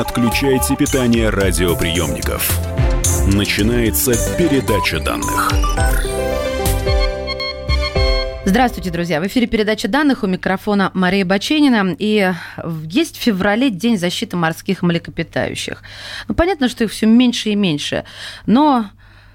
отключайте питание радиоприемников. Начинается передача данных. Здравствуйте, друзья. В эфире передача данных у микрофона Мария Баченина. И есть в феврале День защиты морских млекопитающих. Ну, понятно, что их все меньше и меньше. Но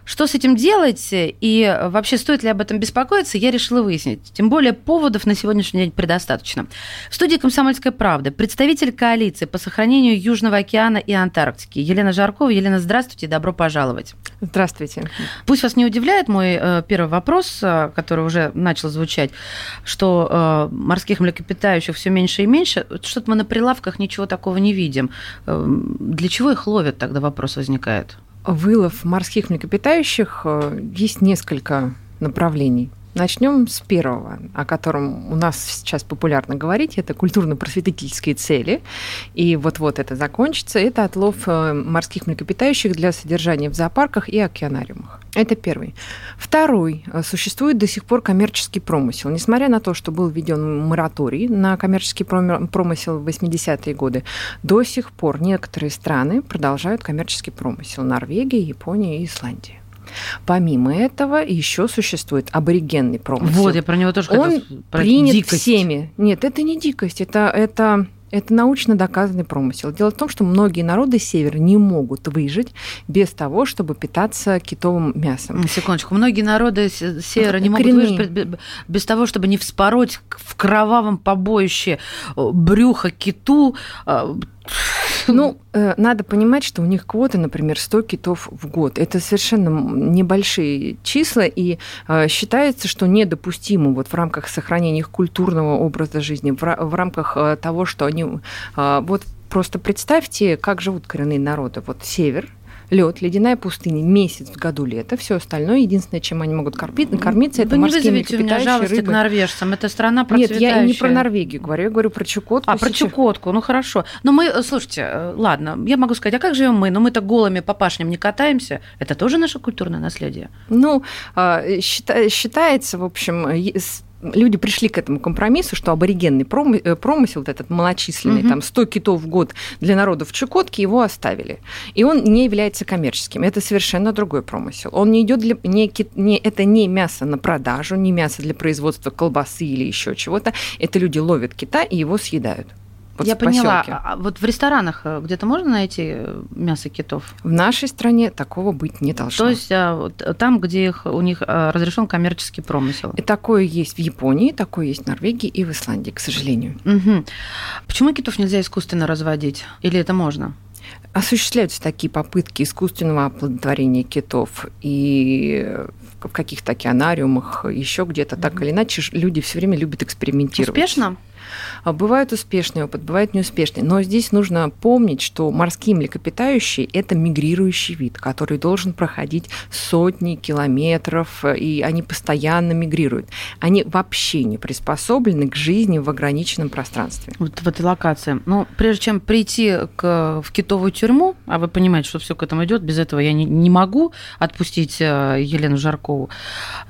что с этим делать и вообще стоит ли об этом беспокоиться, я решила выяснить. Тем более поводов на сегодняшний день предостаточно. В студии «Комсомольской правды» представитель коалиции по сохранению Южного океана и Антарктики Елена Жаркова. Елена, здравствуйте, добро пожаловать. Здравствуйте. Пусть вас не удивляет мой э, первый вопрос, э, который уже начал звучать, что э, морских млекопитающих все меньше и меньше. Что-то мы на прилавках ничего такого не видим. Для чего их ловят, тогда вопрос возникает вылов морских млекопитающих э, есть несколько направлений. Начнем с первого, о котором у нас сейчас популярно говорить. Это культурно-просветительские цели. И вот-вот это закончится. Это отлов э, морских млекопитающих для содержания в зоопарках и океанариумах. Это первый. Второй. Э, существует до сих пор коммерческий промысел. Несмотря на то, что был введен мораторий на коммерческий промысел в 80-е годы, до сих пор некоторые страны продолжают коммерческий промысел. Норвегия, Япония и Исландия. Помимо этого еще существует аборигенный промысел. Вот, я про него тоже Он хотела принят дикость. всеми. Нет, это не дикость, это, это это научно доказанный промысел. Дело в том, что многие народы севера не могут выжить без того, чтобы питаться китовым мясом. Секундочку. Многие народы севера не могут Коренные. выжить без того, чтобы не вспороть в кровавом побоище брюха киту, а, ну, э, надо понимать, что у них квоты, например, 100 китов в год. Это совершенно небольшие числа, и э, считается, что недопустимо вот в рамках сохранения их культурного образа жизни, в, рамках э, того, что они... Вот просто представьте, как живут коренные народы. Вот север, лед, ледяная пустыня, месяц в году лето, все остальное, единственное, чем они могут кормить, кормиться, это Вы морские не вызовите у меня жалости рыбы. к норвежцам, это страна процветающая. Нет, я не про Норвегию говорю, я говорю про Чукотку. А, про Чукотку, ну хорошо. Но мы, э, слушайте, э, ладно, я могу сказать, а как живем мы? Ну мы так голыми по пашням не катаемся, это тоже наше культурное наследие? Ну, а, считается, в общем, люди пришли к этому компромиссу, что аборигенный э, промысел, вот этот малочисленный, угу. там 100 китов в год для народов Чукотки, его оставили. И он не является коммерческим. Это совершенно другой промысел. Он не идет для... Не, не, это не мясо на продажу, не мясо для производства колбасы или еще чего-то. Это люди ловят кита и его съедают. Вот Я поняла. А, а вот в ресторанах э, где-то можно найти э, мясо китов? В нашей стране такого быть не должно. То есть а, вот, там, где их, у них разрешен коммерческий промысел? И такое есть в Японии, такое есть в Норвегии и в Исландии, к сожалению. Угу. Почему китов нельзя искусственно разводить? Или это можно? Осуществляются такие попытки искусственного оплодотворения китов и в каких-то океанариумах, еще где-то, так или иначе, люди все время любят экспериментировать. Успешно? А бывает успешный опыт, бывает неуспешный. Но здесь нужно помнить, что морские млекопитающие – это мигрирующий вид, который должен проходить сотни километров, и они постоянно мигрируют. Они вообще не приспособлены к жизни в ограниченном пространстве. Вот в этой локации. Ну, прежде чем прийти к, в китовую тюрьму, а вы понимаете, что все к этому идет, без этого я не, не могу отпустить э, Елену Жаркову.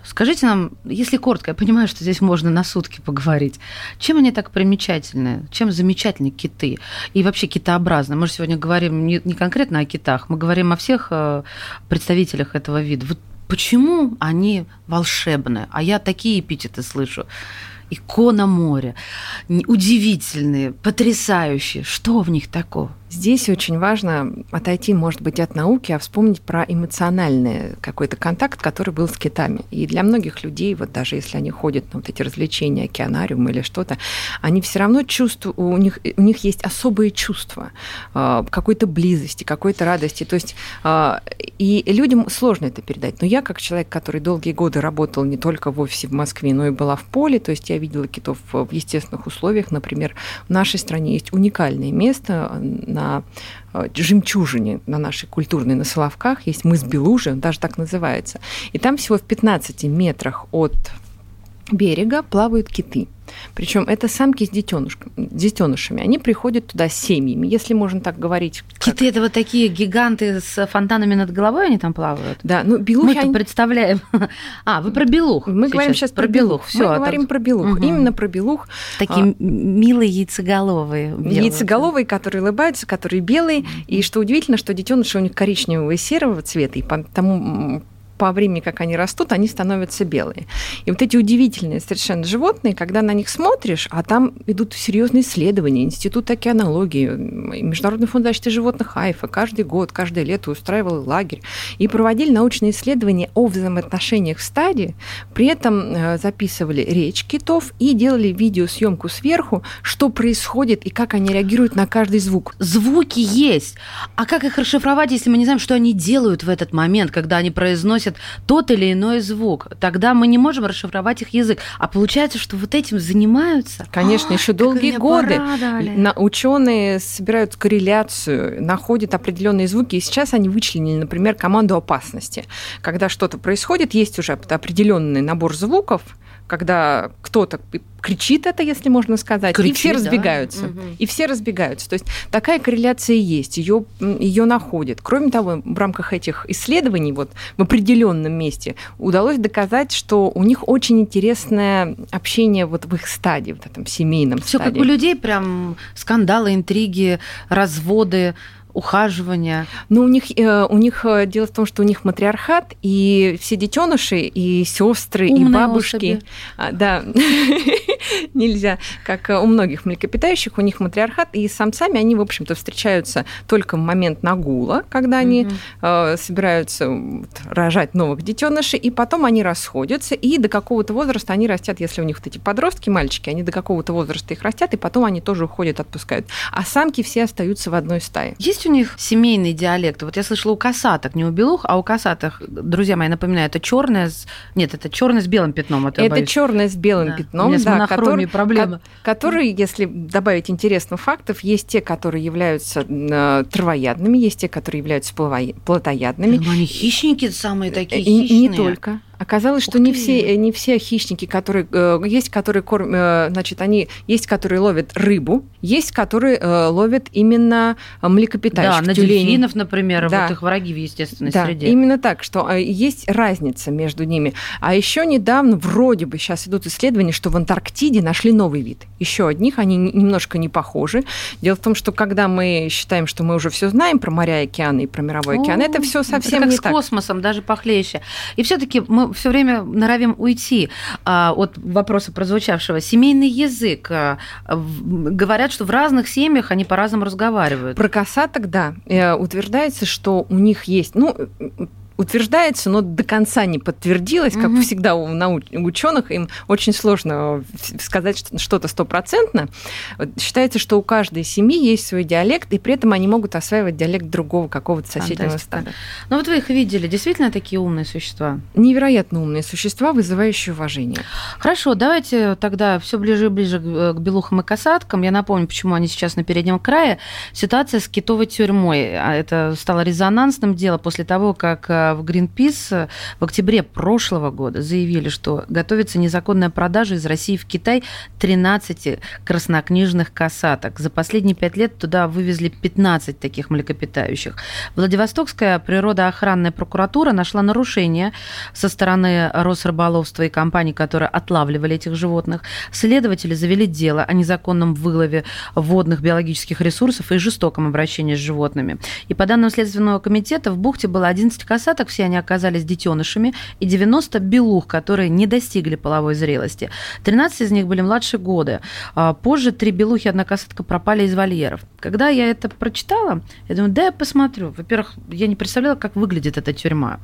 Скажите нам, если коротко, я понимаю, что здесь можно на сутки поговорить, чем они так примечательны? Чем замечательны киты? И вообще китообразные. Мы же сегодня говорим не, не конкретно о китах, мы говорим о всех э, представителях этого вида. Вот почему они волшебные? А я такие эпитеты слышу икона моря, удивительные, потрясающие. Что в них такого? Здесь очень важно отойти, может быть, от науки, а вспомнить про эмоциональный какой-то контакт, который был с китами. И для многих людей, вот даже если они ходят на вот эти развлечения, океанариум или что-то, они все равно чувствуют, у них, у них есть особые чувства а, какой-то близости, какой-то радости. То есть а, и людям сложно это передать. Но я, как человек, который долгие годы работал не только в офисе в Москве, но и была в поле, то есть я видела китов в естественных условиях. Например, в нашей стране есть уникальное место на на э, жемчужине на нашей культурной, на Соловках, есть мыс Белужи, он даже так называется. И там всего в 15 метрах от берега плавают киты. Причем это самки с, детеныш, детенышами. Они приходят туда с семьями, если можно так говорить. Как... Киты это вот такие гиганты с фонтанами над головой, они там плавают? Да, ну белухи... Мы-то они... представляем... А, вы про белух. Мы сейчас. говорим сейчас про, про белух. Все, Мы а говорим там... про белух. Угу. Именно про белух. Такие а... милые яйцеголовые. Белые. Яйцеголовые, которые улыбаются, которые белые. И что удивительно, что детеныши у них коричневого и серого цвета, и потому по времени, как они растут, они становятся белые. И вот эти удивительные совершенно животные, когда на них смотришь, а там идут серьезные исследования, Институт океанологии, Международный фонд защиты животных Айфа каждый год, каждое лето устраивал лагерь и проводили научные исследования о взаимоотношениях в стаде, при этом э, записывали речь китов и делали видеосъемку сверху, что происходит и как они реагируют на каждый звук. Звуки есть. А как их расшифровать, если мы не знаем, что они делают в этот момент, когда они произносят произносят тот или иной звук. Тогда мы не можем расшифровать их язык. А получается, что вот этим занимаются. Конечно, еще долгие годы на, ученые собирают корреляцию, находят определенные звуки, и сейчас они вычленили, например, команду опасности. Когда что-то происходит, есть уже определенный набор звуков, когда кто-то кричит это, если можно сказать, кричит, и все разбегаются. Да? И все разбегаются. То есть такая корреляция есть, ее, ее находят. Кроме того, в рамках этих исследований вот, в определенном месте удалось доказать, что у них очень интересное общение вот в их стадии, в этом семейном Все как у людей, прям скандалы, интриги, разводы, ухаживания? Ну, у них, э, у них э, дело в том, что у них матриархат, и все детеныши, и сестры, и бабушки. Особи. А, да, нельзя, как у многих млекопитающих, у них матриархат, и с самцами они, в общем-то, встречаются только в момент нагула, когда они э, собираются рожать новых детенышей, и потом они расходятся, и до какого-то возраста они растят, если у них вот эти подростки, мальчики, они до какого-то возраста их растят, и потом они тоже уходят, отпускают. А самки все остаются в одной стае. Есть у них семейный диалект? Вот я слышала у косаток, не у белух, а у косатых, друзья мои, напоминаю, это черное с... Нет, это черное с белым пятном. Это, это черное с белым да. пятном, У да, который, проблема. Которые, если добавить интересных фактов, есть те, которые являются э, травоядными, есть те, которые являются плотоядными. Но они хищники самые такие хищные. И не только. Оказалось, что не все, не все хищники, которые э, есть, которые корм, э, значит, они есть, которые ловят рыбу, есть, которые э, ловят именно млекопитающих. Да, на тюлени. дельфинов, например, да. вот их враги в естественной да, среде. Именно так, что есть разница между ними. А еще недавно, вроде бы, сейчас идут исследования, что в Антарктиде нашли новый вид. Еще одних, они немножко не похожи. Дело в том, что когда мы считаем, что мы уже все знаем про моря и океаны и про мировой океан, О, это все совсем это как не с так. космосом, даже похлеще. И все-таки мы все время норовим уйти а, от вопроса прозвучавшего. Семейный язык. А, говорят, что в разных семьях они по-разному разговаривают. Про косаток, да. Э, утверждается, что у них есть... Ну, утверждается, но до конца не подтвердилось, как угу. всегда у науч- ученых, им очень сложно сказать что-то стопроцентно. Считается, что у каждой семьи есть свой диалект, и при этом они могут осваивать диалект другого какого-то соседнего стада. Ну вот вы их видели, действительно такие умные существа? Невероятно умные существа, вызывающие уважение. Хорошо, давайте тогда все ближе и ближе к белухам и касаткам. Я напомню, почему они сейчас на переднем крае. Ситуация с китовой тюрьмой. А это стало резонансным делом после того, как э, в Greenpeace в октябре прошлого года заявили, что готовится незаконная продажа из России в Китай 13 краснокнижных касаток. За последние пять лет туда вывезли 15 таких млекопитающих. Владивостокская природоохранная прокуратура нашла нарушение со стороны Росрыболовства и компаний, которые отлавливали этих животных. Следователи завели дело о незаконном вылове водных биологических ресурсов и жестоком обращении с животными. И по данным Следственного комитета в бухте было 11 касаток, касаток, все они оказались детенышами, и 90 белух, которые не достигли половой зрелости. 13 из них были младше года. А позже три белухи и одна касатка пропали из вольеров. Когда я это прочитала, я думаю, да, я посмотрю. Во-первых, я не представляла, как выглядит эта тюрьма.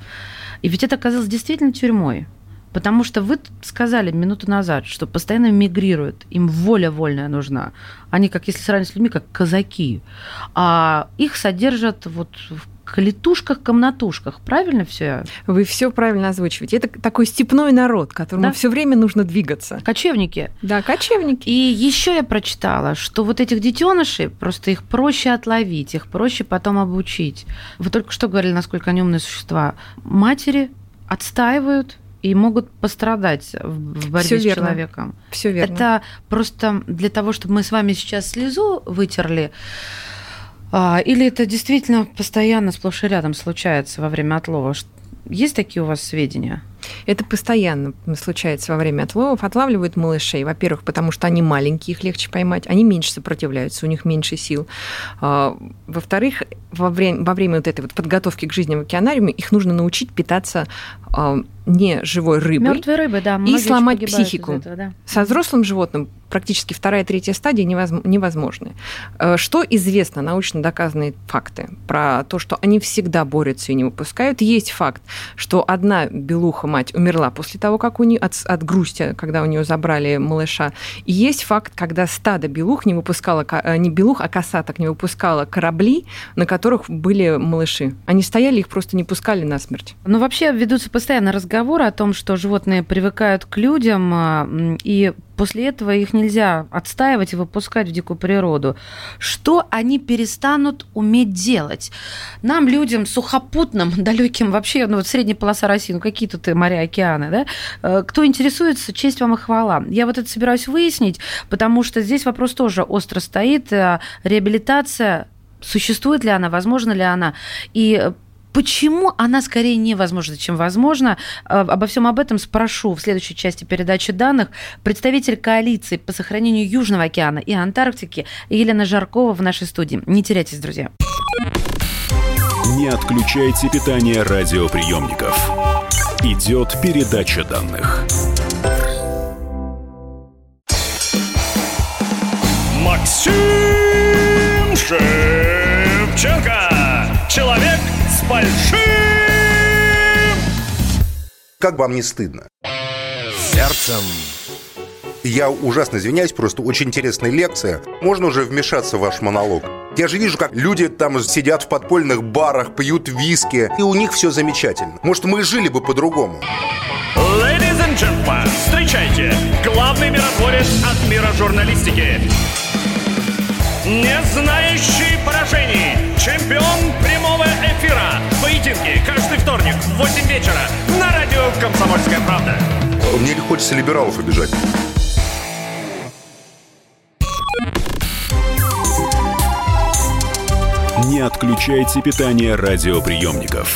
И ведь это оказалось действительно тюрьмой. Потому что вы сказали минуту назад, что постоянно мигрируют, им воля вольная нужна. Они, как если сравнивать с людьми, как казаки. А их содержат вот в клетушках-комнатушках. Правильно все? Вы все правильно озвучиваете. Это такой степной народ, которому да? все время нужно двигаться. Кочевники. Да, кочевники. И еще я прочитала, что вот этих детенышей просто их проще отловить, их проще потом обучить. Вы только что говорили, насколько они умные существа. Матери отстаивают и могут пострадать в борьбе Всё с верно. человеком. Все верно. Это просто для того, чтобы мы с вами сейчас слезу вытерли, или это действительно постоянно сплошь и рядом случается во время отлова? Есть такие у вас сведения? Это постоянно случается во время отловов. Отлавливают малышей, во-первых, потому что они маленькие, их легче поймать, они меньше сопротивляются, у них меньше сил. А, Во-вторых, во время, во время вот этой вот подготовки к жизни в океанариуме их нужно научить питаться а, не живой рыбой. Мертвые рыбы, да. очень сломать психику. этого, да. Со взрослым животным практически вторая, третья стадия невозм- невозможны. Э, Что известно, научно доказанные факты про то, что они всегда борются и не выпускают. Есть факт, что одна белуха мать умерла после того, как у нее от, от грусти, когда у нее забрали малыша. И есть факт, когда стадо белух не выпускало, ка- э, не белух, а косаток не выпускало корабли, на которых были малыши. Они стояли, их просто не пускали на смерть. Но вообще ведутся постоянно разговоры о том, что животные привыкают к людям, а, и после этого их нельзя отстаивать и выпускать в дикую природу. Что они перестанут уметь делать? Нам, людям сухопутным, далеким вообще, ну вот средняя полоса России, ну какие тут моря, океаны, да? Э, Кто интересуется, честь вам и хвала. Я вот это собираюсь выяснить, потому что здесь вопрос тоже остро стоит. Э, Реабилитация, существует ли она, возможно ли она? И э, Почему она скорее невозможна, чем возможно? Э, Обо всем об этом спрошу в следующей части передачи данных. Представитель коалиции по сохранению Южного океана и Антарктики Елена Жаркова в нашей студии. Не теряйтесь, друзья. Не отключайте питание радиоприемников. Идет передача данных. Максим с большим... Как вам не стыдно? Сердцем. Я ужасно извиняюсь, просто очень интересная лекция. Можно уже вмешаться в ваш монолог? Я же вижу, как люди там сидят в подпольных барах, пьют виски, и у них все замечательно. Может, мы и жили бы по-другому. Ladies and gentlemen, встречайте, главный миротворец от мира журналистики. Не знающий «Комсомольская правда». Мне не хочется либералов обижать. Не отключайте питание радиоприемников.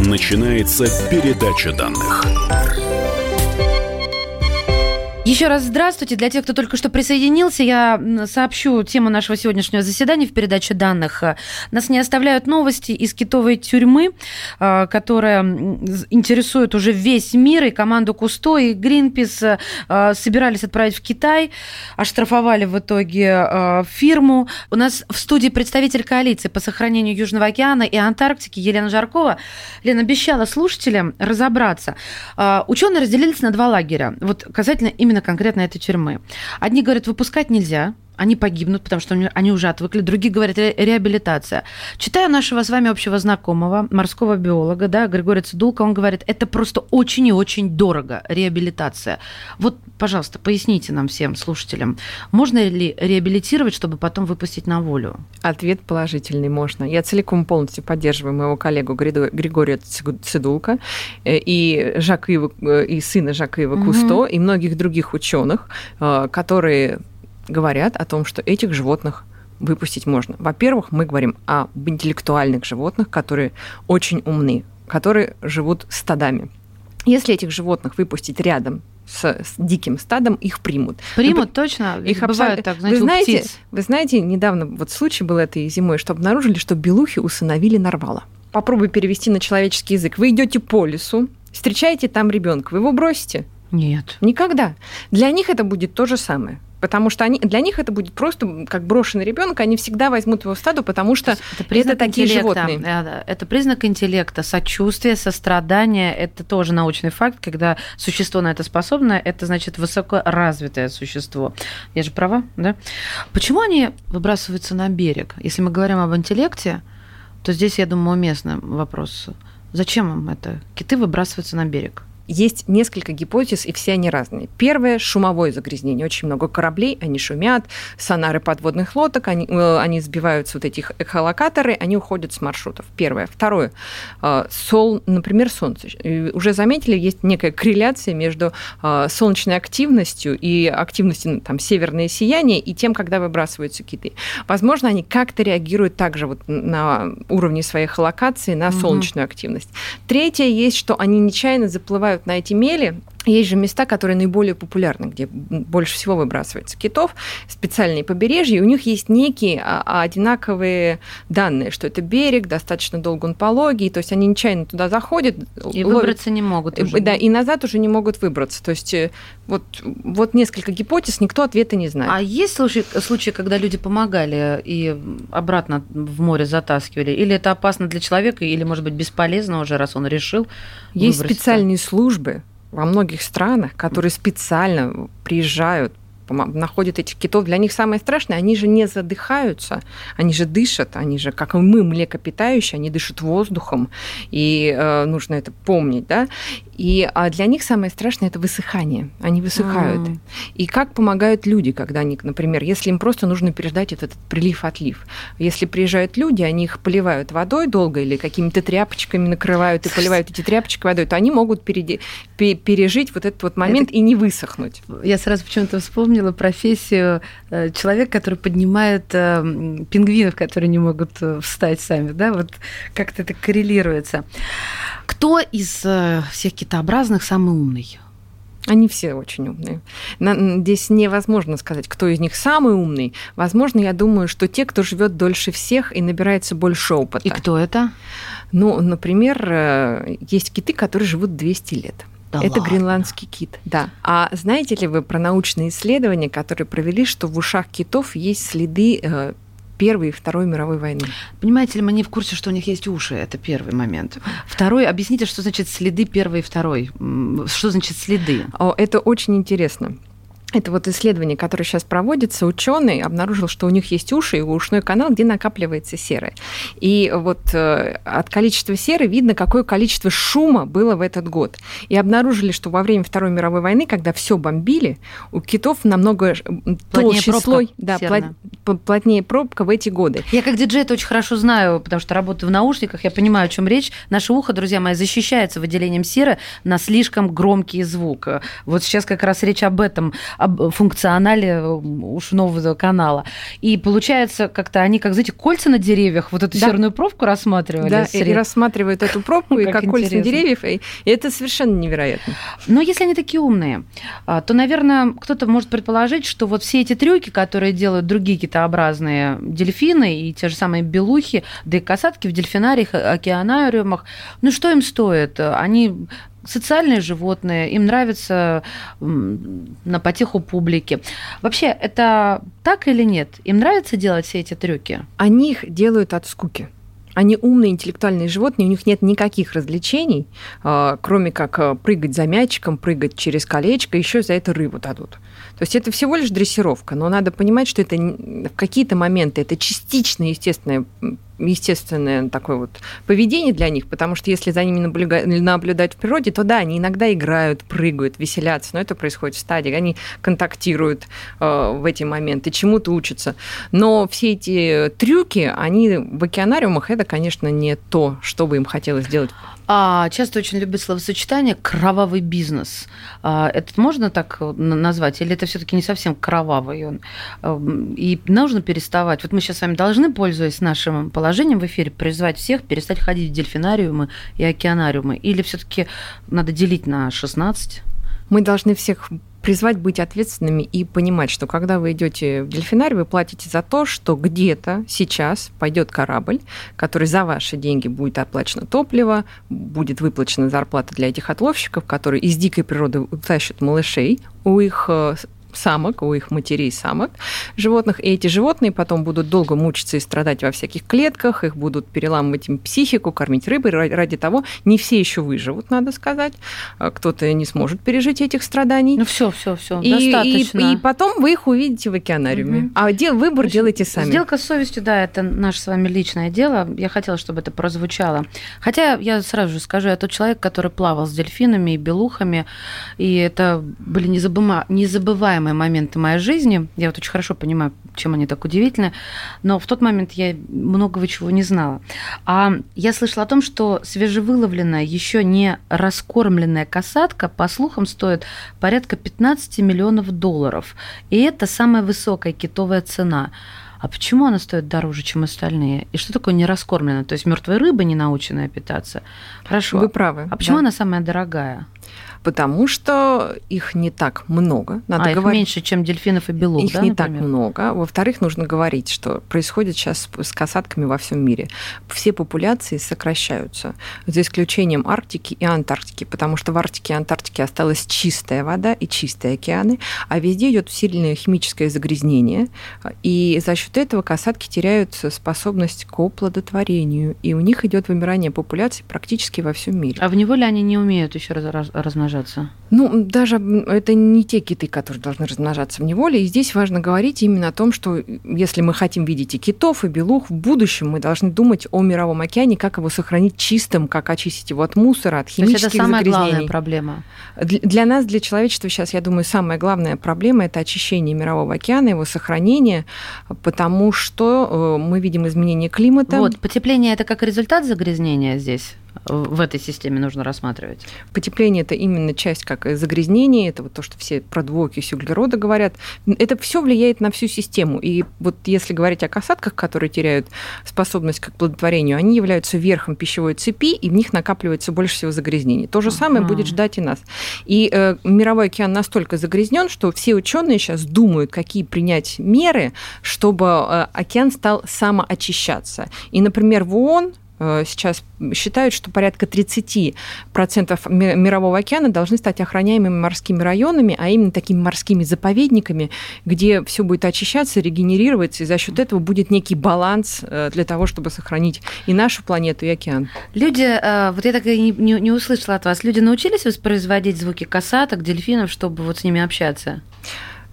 Начинается передача данных. Еще раз здравствуйте. Для тех, кто только что присоединился, я сообщу тему нашего сегодняшнего заседания в передаче данных. Нас не оставляют новости из китовой тюрьмы, э, которая интересует уже весь мир, и команду Кусто, и Гринпис э, собирались отправить в Китай, оштрафовали в итоге э, фирму. У нас в студии представитель коалиции по сохранению Южного океана и Антарктики Елена Жаркова. Лена обещала слушателям разобраться. А, Ученые разделились на два лагеря. Вот касательно именно конкретно этой тюрьмы. Одни говорят, выпускать нельзя, они погибнут, потому что они- уже отвыкли. Другие говорят, ре- реабилитация. Читаю нашего с вами общего знакомого, морского биолога, да, Григория Цидулка, он говорит, это просто очень и очень дорого, реабилитация. Вот, пожалуйста, поясните нам всем, слушателям, можно ли реабилитировать, чтобы потом выпустить на волю? Ответ положительный можно. Я целиком полностью поддерживаю моего коллегу Григория Цидулка э, и Жака Ива, э, и сына Жака Ива Мгм. Кусто, и многих других ученых, э, которые говорят о том, что этих животных выпустить можно. Во-первых, мы говорим об интеллектуальных животных, которые очень умны, которые живут стадами. Если этих животных выпустить рядом с, с диким стадом, их примут. Примут, точно? Их бывает так, знаете, вы знаете, вы знаете, недавно вот случай был этой зимой, что обнаружили, что белухи усыновили нарвала. Попробуй перевести на человеческий язык. Вы идете по лесу, встречаете там ребенка, вы его бросите? Нет. Никогда. Для них это будет то же самое. Потому что они, для них это будет просто как брошенный ребенок, они всегда возьмут его в стаду, потому что Это признак такие интеллекта. животные. Это признак интеллекта, сочувствия, сострадания. Это тоже научный факт, когда существо на это способно, это значит высокоразвитое существо. Я же права, да? Почему они выбрасываются на берег? Если мы говорим об интеллекте, то здесь, я думаю, уместный вопрос. Зачем им это? Киты выбрасываются на берег. Есть несколько гипотез, и все они разные. Первое – шумовое загрязнение. Очень много кораблей, они шумят, сонары подводных лодок, они, э, они сбиваются вот этих эхолокаторы, они уходят с маршрутов. Первое. Второе э, – сол, например, солнце. Уже заметили, есть некая корреляция между э, солнечной активностью и активностью там, северное сияние и тем, когда выбрасываются киты. Возможно, они как-то реагируют также вот на уровне своей холокации на угу. солнечную активность. Третье есть, что они нечаянно заплывают на эти мели, есть же места, которые наиболее популярны, где больше всего выбрасывается китов, специальные побережья, и у них есть некие а, а, одинаковые данные, что это берег, достаточно долго он пологий, то есть они нечаянно туда заходят. И ловят, выбраться не могут уже. Да, и назад уже не могут выбраться. То есть э, вот, вот несколько гипотез, никто ответа не знает. А есть случаи, случаи, когда люди помогали и обратно в море затаскивали? Или это опасно для человека, или, может быть, бесполезно уже, раз он решил Есть специальные службы, во многих странах, которые специально приезжают находят этих китов, для них самое страшное, они же не задыхаются, они же дышат, они же, как и мы, млекопитающие, они дышат воздухом, и э, нужно это помнить, да, и а для них самое страшное это высыхание. Они высыхают. Mm. И как помогают люди, когда они, например, если им просто нужно переждать этот, этот прилив-отлив. Если приезжают люди, они их поливают водой долго или какими-то тряпочками накрывают и поливают эти тряпочки водой, то они могут переди, пережить вот этот вот момент это... и не высохнуть. Я сразу почему-то вспомнила профессию э, человека, который поднимает э, пингвинов, которые не могут э, встать сами, да, вот как-то это коррелируется. Кто из всех китообразных самый умный? Они все очень умные. Здесь невозможно сказать, кто из них самый умный. Возможно, я думаю, что те, кто живет дольше всех и набирается больше опыта. И кто это? Ну, например, э, есть киты, которые живут 200 лет. Да это ладно. гренландский кит, да. А знаете ли вы про научные исследования, которые провели, что в ушах китов есть следы э, Первой и Второй мировой войны. Понимаете ли, мы не в курсе, что у них есть уши. Это первый момент. Второй, объясните, что значит следы первой и второй. Что значит следы? О, это очень интересно. Это вот исследование, которое сейчас проводится, ученый обнаружил, что у них есть уши и ушной канал, где накапливается серы. И вот э, от количества серы видно, какое количество шума было в этот год. И обнаружили, что во время Второй мировой войны, когда все бомбили, у китов намного плотнее толще слой, да, плот, плотнее пробка в эти годы. Я как диджей это очень хорошо знаю, потому что работаю в наушниках, я понимаю, о чем речь. Наше ухо, друзья мои, защищается выделением серы на слишком громкий звук. Вот сейчас как раз речь об этом функционале э, ушного канала. И получается, как-то они, как, знаете, кольца на деревьях, вот эту да. серную пробку рассматривали. Да, и рассматривают эту пробку, и как кольца на деревьев, и это совершенно невероятно. Но если они такие умные, а, то, наверное, кто-то может предположить, что вот все эти трюки, которые делают другие китообразные дельфины и те же самые белухи, да и касатки в дельфинариях, океанариумах, ну что им стоит? Они социальные животные, им нравится на потеху публики. Вообще, это так или нет? Им нравится делать все эти трюки? Они их делают от скуки. Они умные интеллектуальные животные, у них нет никаких развлечений, а, кроме как а, прыгать за мячиком, прыгать через колечко, еще за это рыбу дадут. То есть это всего лишь дрессировка, но надо понимать, что это в какие-то моменты это частично естественное естественное такое вот поведение для них, потому что если за ними наблюдать в природе, то да, они иногда играют, прыгают, веселятся, но это происходит в стадии, они контактируют э, в эти моменты, чему-то учатся. Но все эти трюки, они в океанариумах, это, конечно, не то, что бы им хотелось сделать. А часто очень любят словосочетание «кровавый бизнес». А, это можно так назвать? Или это все таки не совсем кровавый он? Эм, и нужно переставать. Вот мы сейчас с вами должны, пользуясь нашим положением, положением в эфире призвать всех перестать ходить в дельфинариумы и океанариумы? Или все-таки надо делить на 16? Мы должны всех призвать быть ответственными и понимать, что когда вы идете в дельфинарий, вы платите за то, что где-то сейчас пойдет корабль, который за ваши деньги будет оплачено топливо, будет выплачена зарплата для этих отловщиков, которые из дикой природы утащат малышей у их э, самок, у их матерей самок животных, и эти животные потом будут долго мучиться и страдать во всяких клетках, их будут переламывать им психику, кормить рыбой ради того. Не все еще выживут, надо сказать. А кто-то не сможет пережить этих страданий. Ну все, все, все, и, достаточно. И, и потом вы их увидите в океанариуме. Угу. А дел, выбор Значит, делайте сами. Сделка с совестью, да, это наше с вами личное дело. Я хотела, чтобы это прозвучало. Хотя я сразу же скажу, я тот человек, который плавал с дельфинами и белухами, и это были незабываемые моменты моей жизни. Я вот очень хорошо понимаю, чем они так удивительны, но в тот момент я многого чего не знала. А я слышала о том, что свежевыловленная, еще не раскормленная касатка, по слухам, стоит порядка 15 миллионов долларов. И это самая высокая китовая цена. А почему она стоит дороже, чем остальные? И что такое нераскормленная? То есть мертвая рыба, не наученная питаться? Хорошо. Вы правы. А почему да. она самая дорогая? Потому что их не так много. Надо а, говорить, их меньше, чем дельфинов и белух, Их да, не например? так много. Во-вторых, нужно говорить, что происходит сейчас с касатками во всем мире. Все популяции сокращаются, за исключением Арктики и Антарктики, потому что в Арктике и Антарктике осталась чистая вода и чистые океаны, а везде идет сильное химическое загрязнение, и за счет этого касатки теряют способность к оплодотворению, и у них идет вымирание популяций практически во всем мире. А в него ли они не умеют еще размножаться? Размножаться? Ну, даже это не те киты, которые должны размножаться в неволе. И здесь важно говорить именно о том, что если мы хотим видеть и китов, и белух, в будущем мы должны думать о мировом океане, как его сохранить чистым, как очистить его от мусора, от химических То есть это самая загрязнений. главная проблема? Для нас, для человечества сейчас, я думаю, самая главная проблема – это очищение мирового океана, его сохранение, потому что э, мы видим изменение климата. Вот, потепление – это как результат загрязнения здесь? В этой системе нужно рассматривать? Потепление – это именно часть как загрязнение, это вот то, что все про двуокись углерода говорят. Это все влияет на всю систему. И вот если говорить о касатках, которые теряют способность к плодотворению, они являются верхом пищевой цепи, и в них накапливается больше всего загрязнений. То же самое ага. будет ждать и нас. И э, мировой океан настолько загрязнен, что все ученые сейчас думают, какие принять меры, чтобы э, океан стал самоочищаться. И, например, в ООН сейчас считают, что порядка 30% мирового океана должны стать охраняемыми морскими районами, а именно такими морскими заповедниками, где все будет очищаться, регенерироваться, и за счет этого будет некий баланс э, для того, чтобы сохранить и нашу планету, и океан. Люди, э, вот я так и не, не услышала от вас, люди научились воспроизводить звуки касаток, дельфинов, чтобы вот с ними общаться?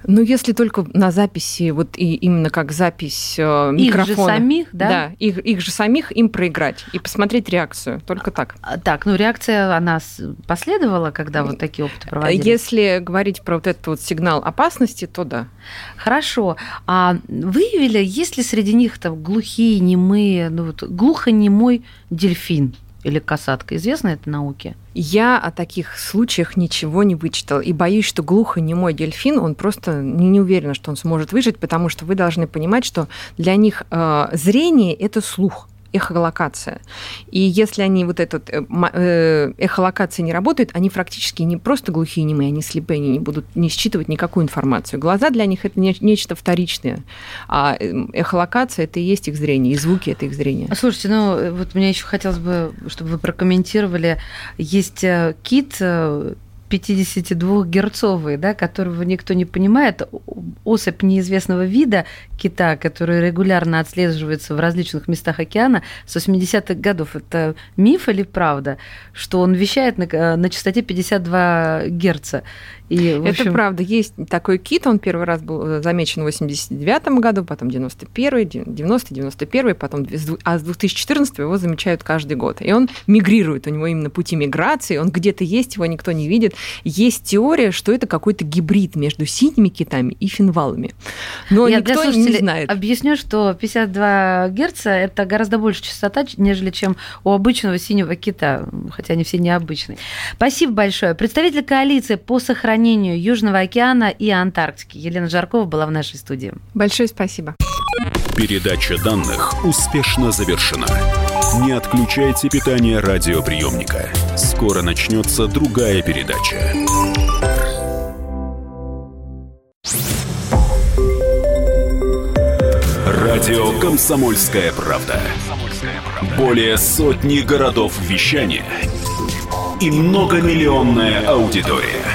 Ну, если только на записи, вот и именно как запись э, микрофона. Их же самих, да? Да, их, их же самих им проиграть и посмотреть реакцию, только так. А, так, ну реакция, она последовала, когда вот такие опыты проводились? Если говорить про вот этот вот сигнал опасности, то да. Хорошо. А выявили, есть ли среди них там глухие, немые, ну вот глухонемой дельфин? Или касатка? Известно это науке? Я о таких случаях ничего не вычитала. И боюсь, что глухонемой дельфин, он просто не уверен, что он сможет выжить, потому что вы должны понимать, что для них э, зрение – это слух эхолокация. И если они вот этот э, э, эхолокация не работает, они практически не просто глухие немые, они слепые, они не будут не считывать никакую информацию. Глаза для них это нечто вторичное, а эм, эхолокация это и есть их зрение, и звуки это их зрение. Слушайте, ну вот мне еще хотелось бы, чтобы вы прокомментировали, есть э, кит 52-герцовый, да, которого никто не понимает, особь неизвестного вида кита, который регулярно отслеживается в различных местах океана с 80-х годов. Это миф или правда, что он вещает на, на частоте 52 герца? И, общем... Это правда. Есть такой кит, он первый раз был э, замечен в 89 году, потом 91 90 91 потом, а с 2014 его замечают каждый год. И он мигрирует, у него именно пути миграции, он где-то есть, его никто не видит. Есть теория, что это какой-то гибрид между синими китами и финвалами. Но Я никто не знает. Объясню, что 52 Герца – это гораздо больше частота, нежели чем у обычного синего кита, хотя они все необычные. Спасибо большое. Представитель коалиции по сохранению Южного океана и Антарктики Елена Жаркова была в нашей студии. Большое спасибо. Передача данных успешно завершена. Не отключайте питание радиоприемника. Скоро начнется другая передача. Радио «Комсомольская правда». Более сотни городов вещания и многомиллионная аудитория.